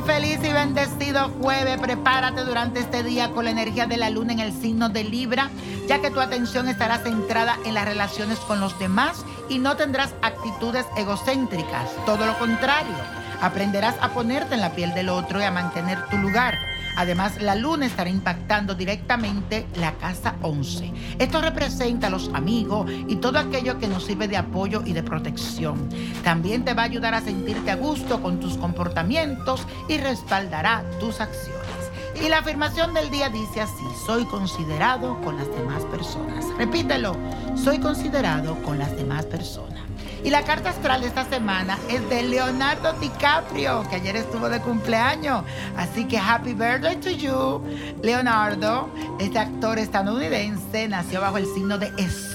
Feliz y bendecido jueves. Prepárate durante este día con la energía de la luna en el signo de Libra ya que tu atención estará centrada en las relaciones con los demás y no tendrás actitudes egocéntricas. Todo lo contrario, aprenderás a ponerte en la piel del otro y a mantener tu lugar. Además, la luna estará impactando directamente la casa 11. Esto representa a los amigos y todo aquello que nos sirve de apoyo y de protección. También te va a ayudar a sentirte a gusto con tus comportamientos y respaldará tus acciones. Y la afirmación del día dice así, soy considerado con las demás personas. Repítelo, soy considerado con las demás personas. Y la carta astral de esta semana es de Leonardo DiCaprio, que ayer estuvo de cumpleaños. Así que happy birthday to you, Leonardo. Este actor estadounidense nació bajo el signo de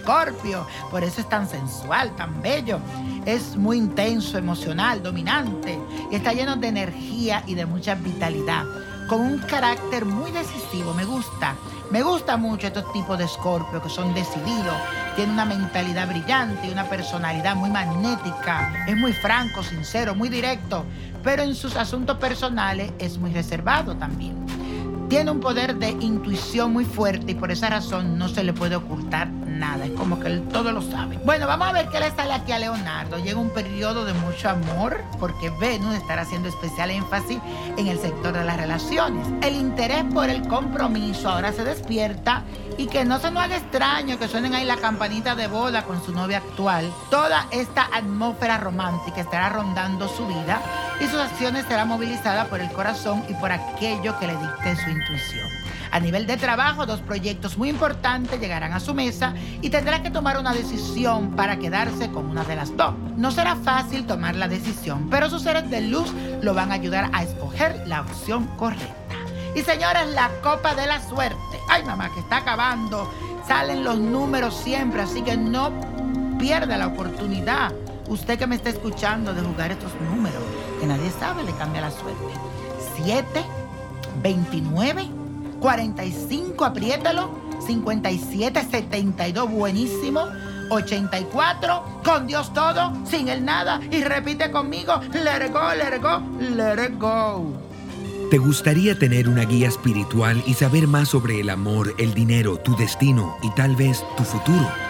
Escorpio, por eso es tan sensual, tan bello. Es muy intenso, emocional, dominante y está lleno de energía y de mucha vitalidad con un carácter muy decisivo. Me gusta. Me gusta mucho estos tipos de escorpio que son decididos, tienen una mentalidad brillante y una personalidad muy magnética. Es muy franco, sincero, muy directo, pero en sus asuntos personales es muy reservado también. Tiene un poder de intuición muy fuerte y por esa razón no se le puede ocultar nada, es como que él todo lo sabe. Bueno, vamos a ver qué le sale aquí a Leonardo. Llega un periodo de mucho amor porque Venus estará haciendo especial énfasis en el sector de las relaciones. El interés por el compromiso ahora se despierta y que no se nos haga extraño que suenen ahí la campanita de boda con su novia actual. Toda esta atmósfera romántica estará rondando su vida y sus acciones serán movilizadas por el corazón y por aquello que le dicte su intuición. A nivel de trabajo, dos proyectos muy importantes llegarán a su mesa y tendrá que tomar una decisión para quedarse con una de las dos. No será fácil tomar la decisión, pero sus seres de luz lo van a ayudar a escoger la opción correcta. Y señores, la copa de la suerte. Ay, mamá, que está acabando. Salen los números siempre, así que no pierda la oportunidad. Usted que me está escuchando de jugar estos números, que nadie sabe, le cambia la suerte. 7, 29, 45, apriétalo. 57, 72, buenísimo. 84, con Dios todo, sin el nada. Y repite conmigo, let it go, let go, let go. ¿Te gustaría tener una guía espiritual y saber más sobre el amor, el dinero, tu destino y tal vez tu futuro?